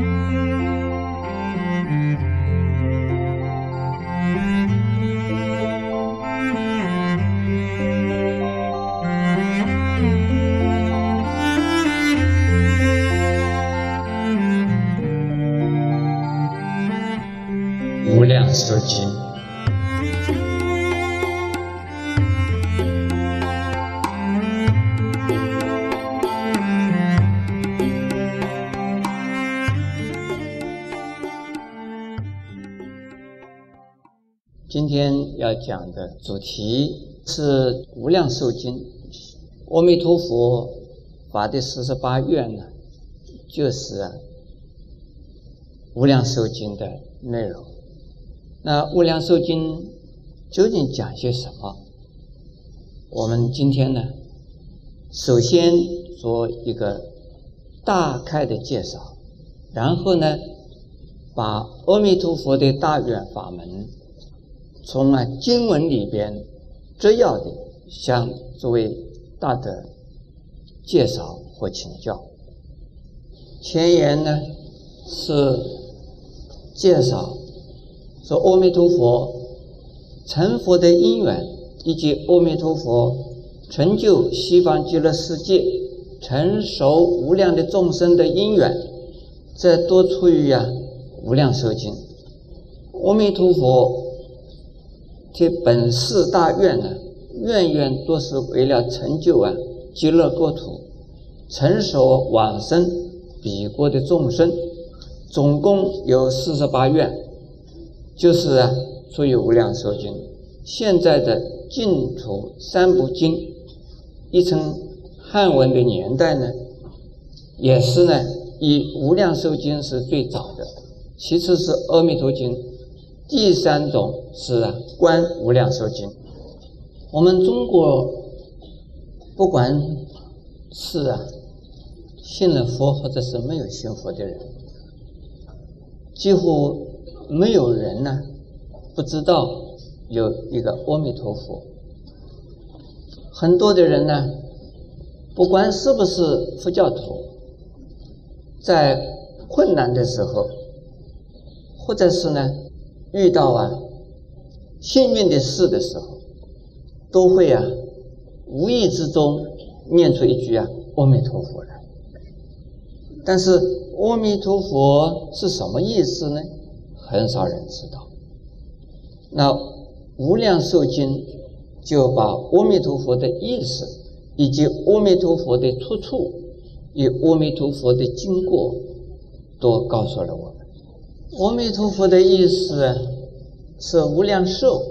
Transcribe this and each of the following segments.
无讲的主题是《无量寿经》。阿弥陀佛法的四十八愿呢，就是《无量寿经》的内容。那《无量寿经》究竟讲些什么？我们今天呢，首先做一个大概的介绍，然后呢，把阿弥陀佛的大愿法门，从啊经文里边摘要的向诸位大德介绍或请教。前言呢是介绍。说阿弥陀佛成佛的因缘，以及阿弥陀佛成就西方极乐世界、成熟无量的众生的因缘，这多出于啊《无量寿经》。阿弥陀佛这本四大愿呢，愿愿都是为了成就啊极乐国土、成熟往生彼国的众生，总共有四十八愿。就是啊，所以《无量寿经》现在的净土三部经，一称汉文的年代呢，也是呢以《无量寿经》是最早的，其次是《阿弥陀经》，第三种是《观无量寿经》。我们中国不管是啊信了佛或者是没有信佛的人，几乎。没有人呢不知道有一个阿弥陀佛。很多的人呢，不管是不是佛教徒，在困难的时候，或者是呢遇到啊幸运的事的时候，都会啊无意之中念出一句啊阿弥陀佛来。但是阿弥陀佛是什么意思呢？很少人知道，那《无量寿经》就把阿弥陀佛的意思，以及阿弥陀佛的出处，与阿弥陀佛的经过，都告诉了我们。阿弥陀佛的意思是无量寿、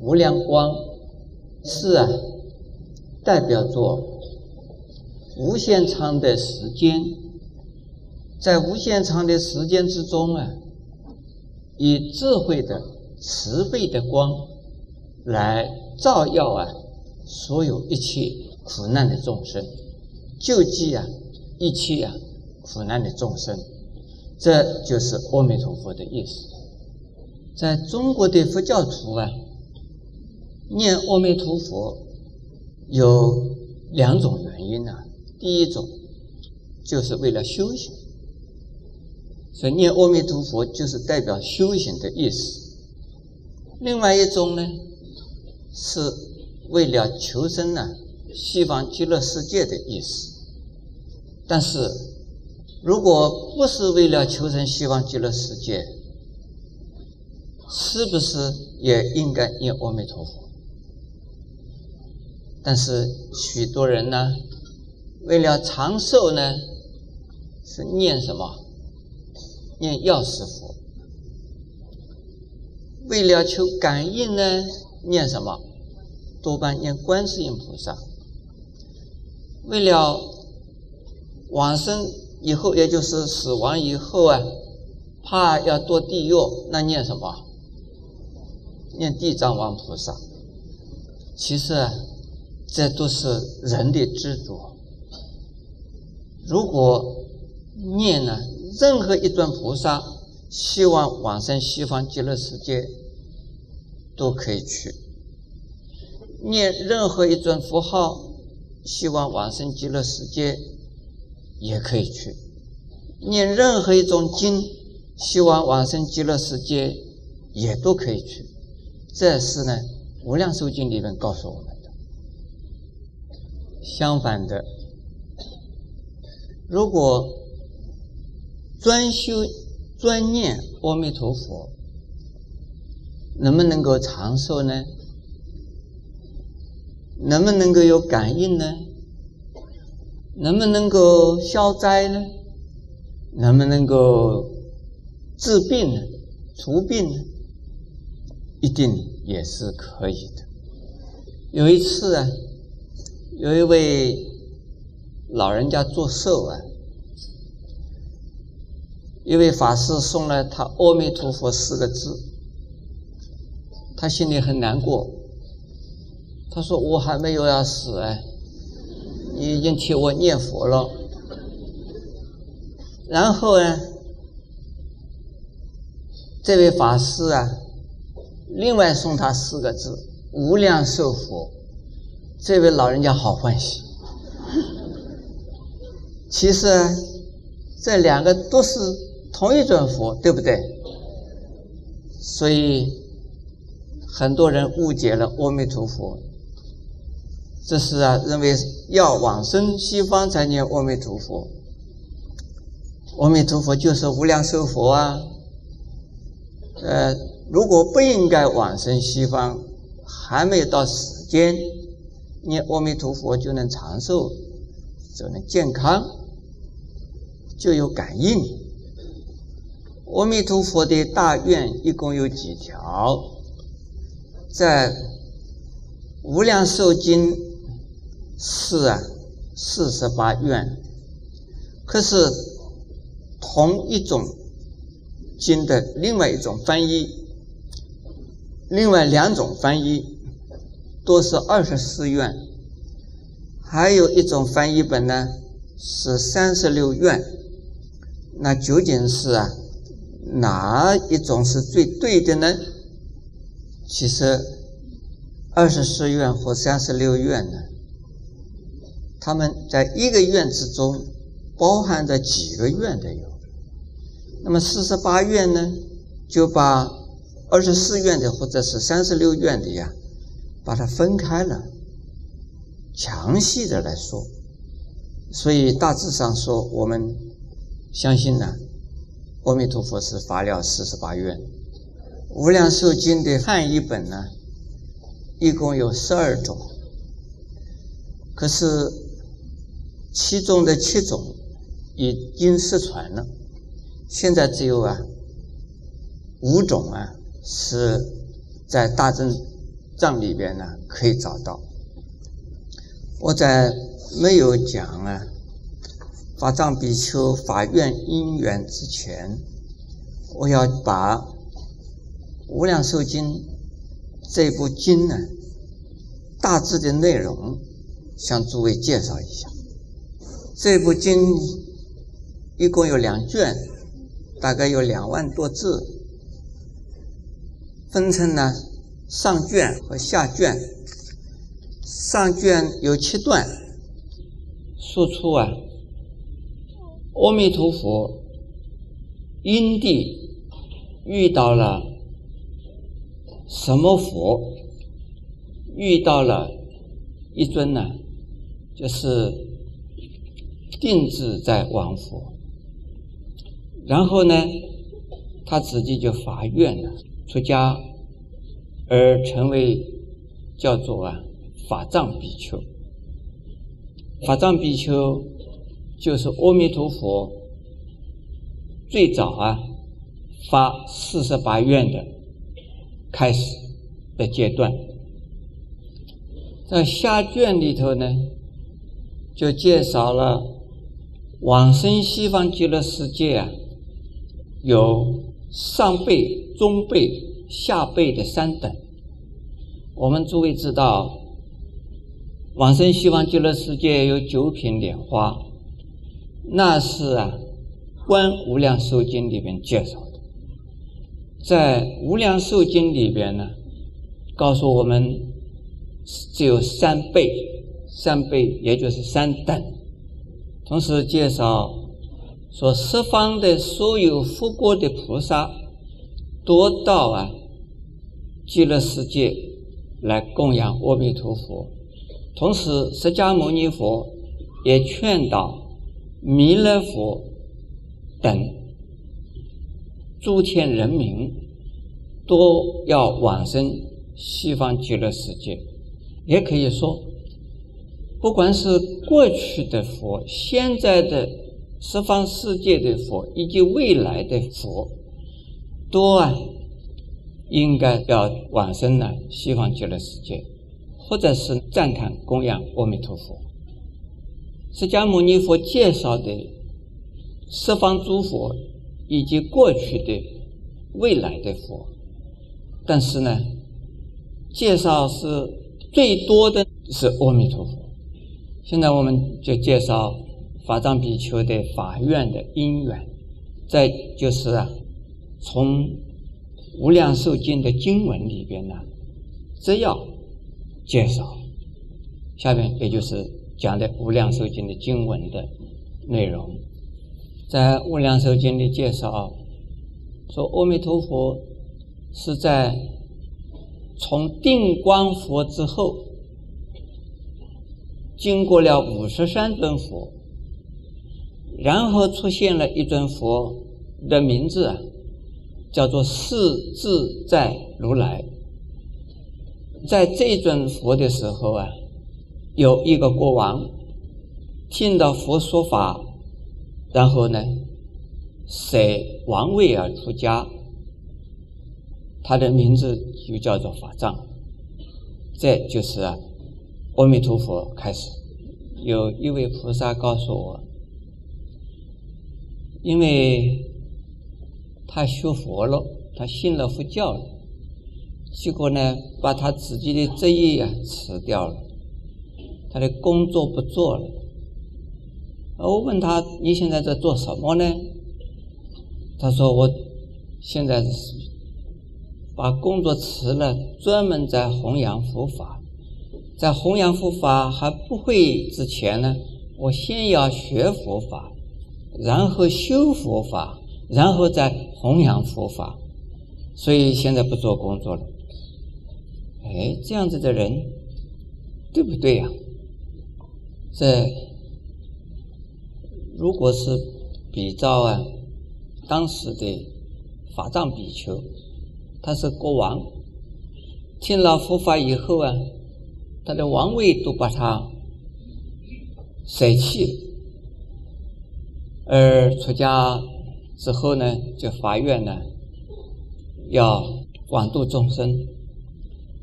无量光，是啊，代表作无限长的时间，在无限长的时间之中啊。以智慧的慈悲的光来照耀啊，所有一切苦难的众生，救济啊一切啊苦难的众生，这就是阿弥陀佛的意思。在中国的佛教徒啊，念阿弥陀佛有两种原因呢。第一种就是为了修行。所以念阿弥陀佛就是代表修行的意思。另外一种呢，是为了求生呢西方极乐世界的意思。但是，如果不是为了求生西方极乐世界，是不是也应该念阿弥陀佛？但是许多人呢，为了长寿呢，是念什么？念药师佛，为了求感应呢，念什么？多半念观世音菩萨。为了往生以后，也就是死亡以后啊，怕要堕地狱，那念什么？念地藏王菩萨。其实啊，这都是人的执着。如果念呢？任何一尊菩萨希望往生西方极乐世界，都可以去；念任何一尊佛号，希望往生极乐世界，也可以去。念任何一种经，希望往生极乐世界，也都可以去。这是呢，《无量寿经》里面告诉我们的。相反的，如果专修专念阿弥陀佛，能不能够长寿呢？能不能够有感应呢？能不能够消灾呢？能不能够治病呢？除病呢？一定也是可以的。有一次啊，有一位老人家做寿啊，一位法师送了他“阿弥陀佛”四个字，他心里很难过。他说：“我还没有要死哎。”你已经替我念佛了，然后呢，这位法师啊，另外送他四个字“无量寿佛”，这位老人家好欢喜。其实啊这两个都是同一尊佛，对不对？所以很多人误解了阿弥陀佛。这是啊，认为要往生西方才念阿弥陀佛。阿弥陀佛就是无量寿佛啊。呃，如果不应该往生西方，还没有到时间，念阿弥陀佛就能长寿，就能健康，就有感应。阿弥陀佛的大愿一共有几条？在《无量寿经》。是啊，四十八愿。可是同一种经的另外一种翻译，另外两种翻译都是二十四愿，还有一种翻译本呢是三十六愿。那究竟是啊哪一种是最对的呢？其实二十四愿和三十六愿呢？他们在一个院之中包含着几个院的有，那么四十八院呢，就把二十四院的或者是三十六院的呀，把它分开了，详细的来说。所以大致上说，我们相信呢，阿弥陀佛是发了四十八愿，无量寿经的汉译本呢，一共有十二种，可是。其中的七种已经失传了，现在只有啊五种啊是在大正藏里边呢可以找到。我在没有讲啊法藏比丘法愿因缘之前，我要把《无量寿经》这部经呢大致的内容向诸位介绍一下。这部经一共有两卷，大概有两万多字，分成了上卷和下卷。上卷有七段，说出啊，阿弥陀佛因地遇到了什么佛，遇到了一尊呢，就是。定制在王府，然后呢，他自己就发愿了，出家，而成为叫做啊法藏比丘。法藏比丘就是阿弥陀佛最早啊发四十八愿的开始的阶段，在下卷里头呢，就介绍了。往生西方极乐世界啊，有上辈、中辈、下辈的三等。我们诸位知道，往生西方极乐世界有九品莲花，那是啊《观无量寿经》里边介绍的。在《无量寿经》里边呢，告诉我们只有三辈，三辈也就是三等。同时介绍说十方的所有佛国的菩萨，多到啊极乐世界来供养阿弥陀佛。同时，释迦牟尼佛也劝导弥勒佛等诸天人民都要往生西方极乐世界。也可以说，不管是过去的佛、现在的十方世界的佛，以及未来的佛，都啊应该要往生呢西方极乐世界。或者是赞叹供养阿弥陀佛，释迦牟尼佛介绍的十方诸佛以及过去的、未来的佛，但是呢，介绍是最多的是阿弥陀佛。现在我们就介绍法藏比丘的法院的因缘，再就是啊，从无量寿经的经文里边呢，只要。介绍，下面也就是讲的《无量寿经》的经文的内容。在《无量寿经》里介绍，说阿弥陀佛是在从定光佛之后，经过了五十三尊佛，然后出现了一尊佛的名字啊，叫做四自在如来。在这尊佛的时候啊，有一个国王听到佛说法，然后呢，舍王位而出家，他的名字就叫做法藏。这就是啊，阿弥陀佛开始。有一位菩萨告诉我，因为他学佛了，他信了佛教了。结果呢，把他自己的职业啊辞掉了，他的工作不做了。我问他：“你现在在做什么呢？”他说：“我现在是把工作辞了，专门在弘扬佛法。在弘扬佛法还不会之前呢，我先要学佛法，然后修佛法，然后再弘扬佛法。所以现在不做工作了。”哎，这样子的人，对不对呀？这如果是比照啊，当时的法藏比丘，他是国王，听了佛法以后啊，他的王位都把他舍弃了，而出家之后呢，就发愿呢，要广度众生。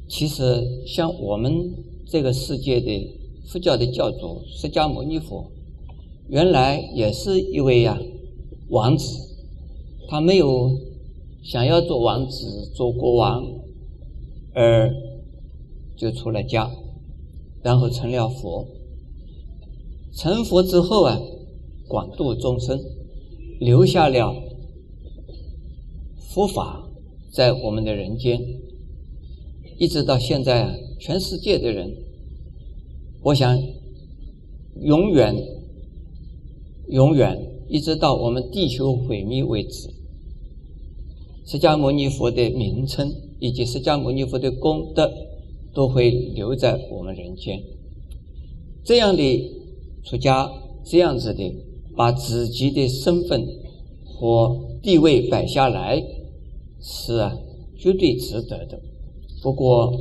其实，像我们这个世界的佛教的教主释迦牟尼佛，原来也是一位呀王子，他没有想要做王子、做国王，而就出了家，然后成了佛。成佛之后啊，广度众生，留下了佛法在我们的人间。一直到现在啊，全世界的人，我想永远、永远，一直到我们地球毁灭为止，释迦牟尼佛的名称以及释迦牟尼佛的功德都会留在我们人间。这样的出家，这样子的把自己的身份和地位摆下来，是啊，绝对值得的。不过，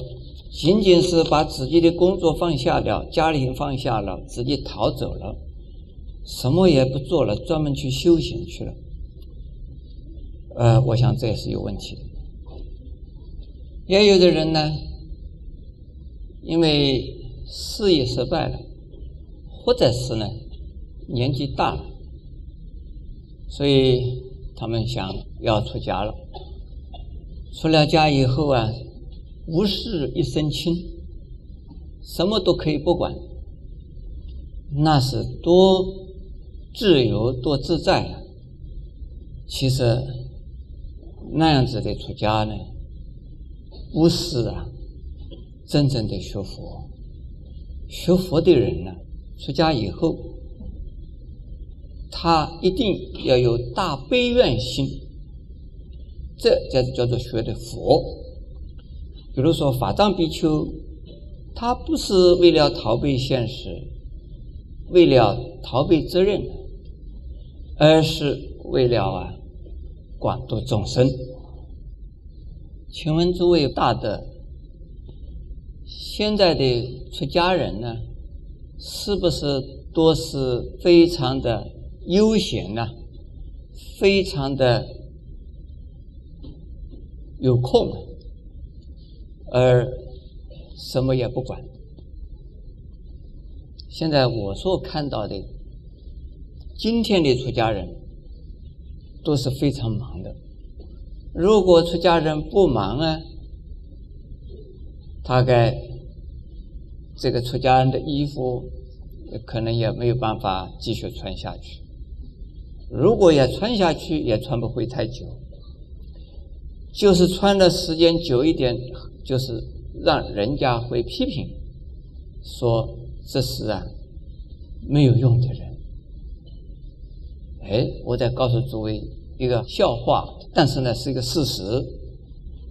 仅仅是把自己的工作放下了，家庭放下了，自己逃走了，什么也不做了，专门去修行去了。呃，我想这也是有问题的。也有的人呢，因为事业失败了，或者是呢年纪大了，所以他们想要出家了。出了家以后啊。无事一身轻，什么都可以不管，那是多自由多自在啊！其实那样子的出家呢，不是啊，真正的学佛。学佛的人呢，出家以后，他一定要有大悲愿心，这才是叫做学的佛。比如说法藏比丘，他不是为了逃避现实，为了逃避责任，而是为了啊广度众生。请问诸位大德，现在的出家人呢，是不是都是非常的悠闲呢？非常的有空，而什么也不管。现在我所看到的，今天的出家人都是非常忙的。如果出家人不忙啊，大概这个出家人的衣服可能也没有办法继续穿下去。如果也穿下去，也穿不会太久。就是穿的时间久一点，就是让人家会批评，说这是啊没有用的人。哎，我再告诉诸位一个笑话。但是呢，是一个事实。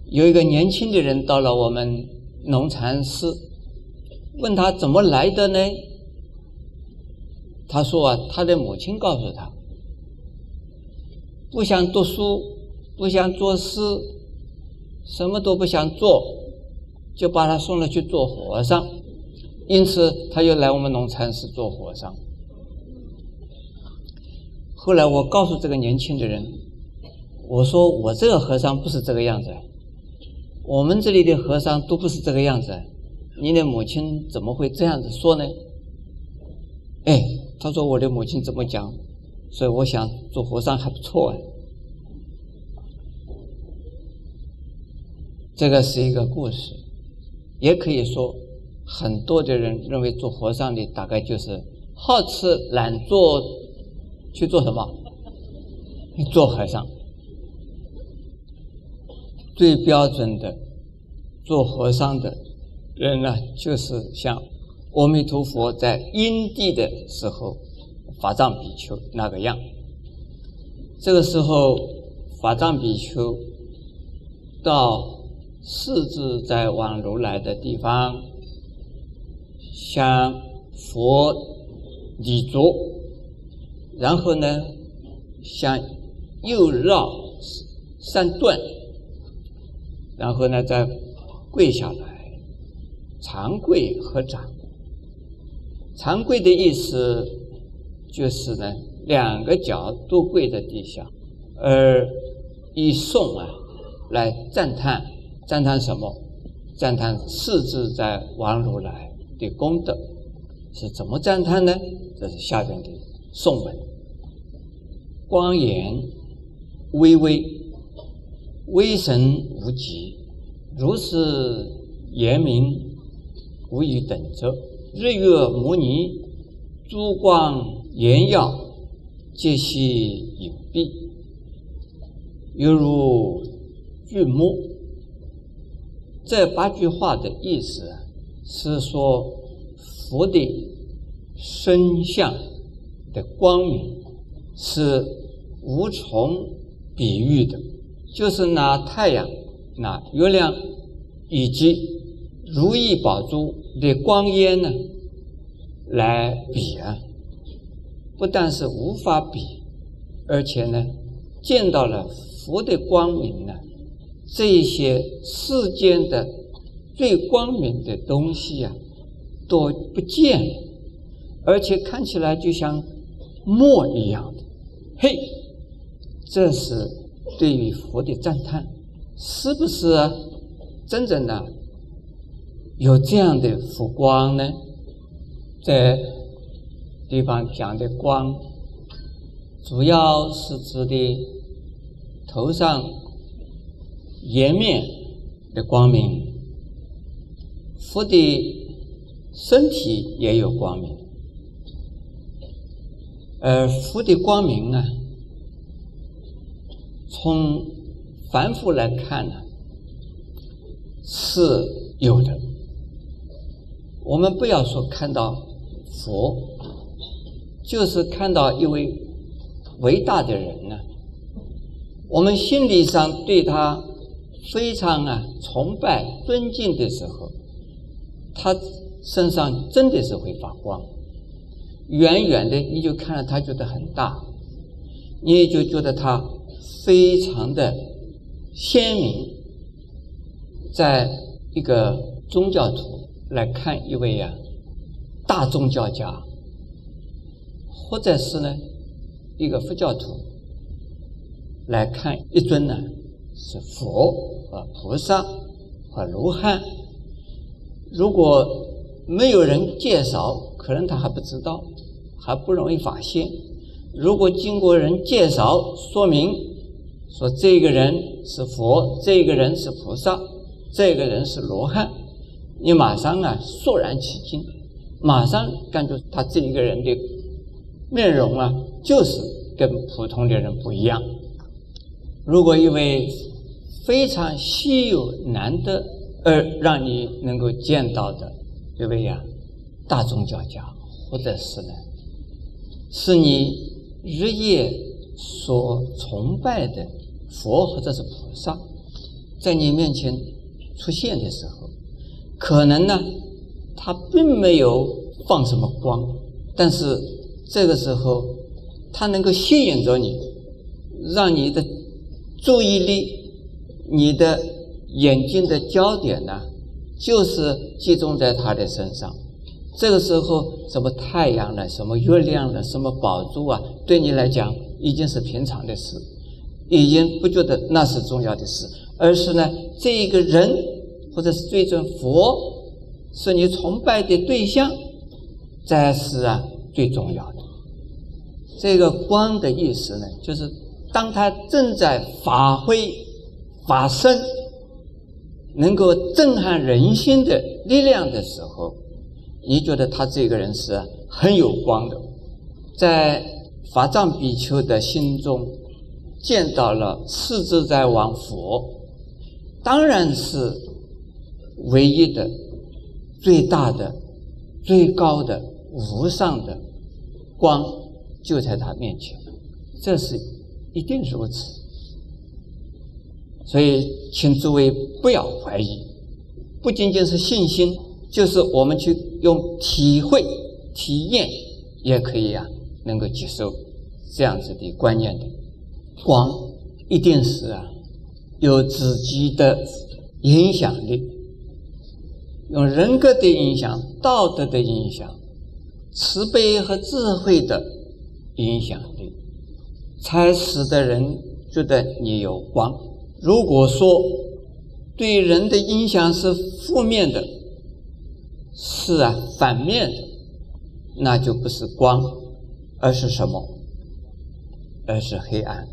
有一个年轻的人到了我们农禅寺，问他怎么来的呢？他说啊，他的母亲告诉他，不想读书，不想做事，什么都不想做，就把他送了去做和尚。因此，他又来我们农禅寺做和尚。后来，我告诉这个年轻的人。我说我这个和尚不是这个样子，我们这里的和尚都不是这个样子，你的母亲怎么会这样子说呢？哎，他说我的母亲怎么讲，所以我想做和尚还不错啊。这个是一个故事，也可以说很多的人认为做和尚的大概就是好吃懒做，去做什么？做和尚。最标准的做和尚的人呢，就是像阿弥陀佛在因地的时候，法藏比丘那个样。这个时候，法藏比丘到四自在往如来的地方，向佛礼足，然后呢，向右绕三段。然后呢，再跪下来，长跪合掌。长跪的意思就是呢，两个脚都跪在地下，而以颂啊来赞叹，赞叹什么？赞叹四自在王如来的功德。是怎么赞叹呢？这是下边的颂文：光严巍巍。威神无极，如是言明，无与等者。日月摩尼，珠光炎耀，皆悉隐蔽，犹如巨木。这八句话的意思是说，佛的身相的光明是无从比喻的。就是拿太阳、拿月亮以及如意宝珠的光烟呢来比啊，不但是无法比，而且呢，见到了佛的光明呢，这一些世间的最光明的东西呀都不见了，而且看起来就像墨一样的，嘿，这是。对于佛的赞叹，是不是真正的有这样的佛光呢？在地方讲的光，主要是指的头上颜面的光明。佛的身体也有光明，而佛的光明呢？从凡夫来看呢，是有的。我们不要说看到佛，就是看到一位伟大的人呢，我们心理上对他非常啊崇拜、尊敬的时候，他身上真的是会发光。远远的你就看到他，觉得很大，你也就觉得他非常的鲜明。在一个宗教徒来看一位呀大宗教家，或者是呢一个佛教徒来看一尊呢是佛和菩萨和罗汉，如果没有人介绍，可能他还不知道，还不容易发现。如果经过人介绍说明，说这个人是佛，这个人是菩萨。这个人是罗汉，你马上啊肃然起敬，马上感觉他这一个人的面容啊，就是跟普通的人不一样。如果一位非常稀有难得而让你能够见到的一位呀大宗教家，或者是呢，是你日夜所崇拜的佛或者是菩萨，在你面前。出现的时候，可能呢，他并没有放什么光，但是这个时候，他能够吸引着你，让你的注意力、你的眼睛的焦点呢，就是集中在他的身上。这个时候，什么太阳了，什么月亮了，什么宝珠啊，对你来讲已经是平常的事，已经不觉得那是重要的事。而是呢，这一个人或者是这尊佛，是你崇拜的对象，才是啊最重要的。这个光的意思呢，就是当他正在发挥、发生，能够震撼人心的力量的时候，你觉得他这个人是很有光的。在法藏比丘的心中，见到了世自在王佛。当然是唯一的、最大的、最高的、无上的光就在他面前，这是一定如此。所以，请诸位不要怀疑，不仅仅是信心，就是我们去用体会、体验也可以啊，能够接受这样子的观念的光，一定是啊。有自己的影响力，用人格的影响、道德的影响、慈悲和智慧的影响力，才使得人觉得你有光。如果说对人的影响是负面的，是啊，反面的，那就不是光，而是什么？而是黑暗。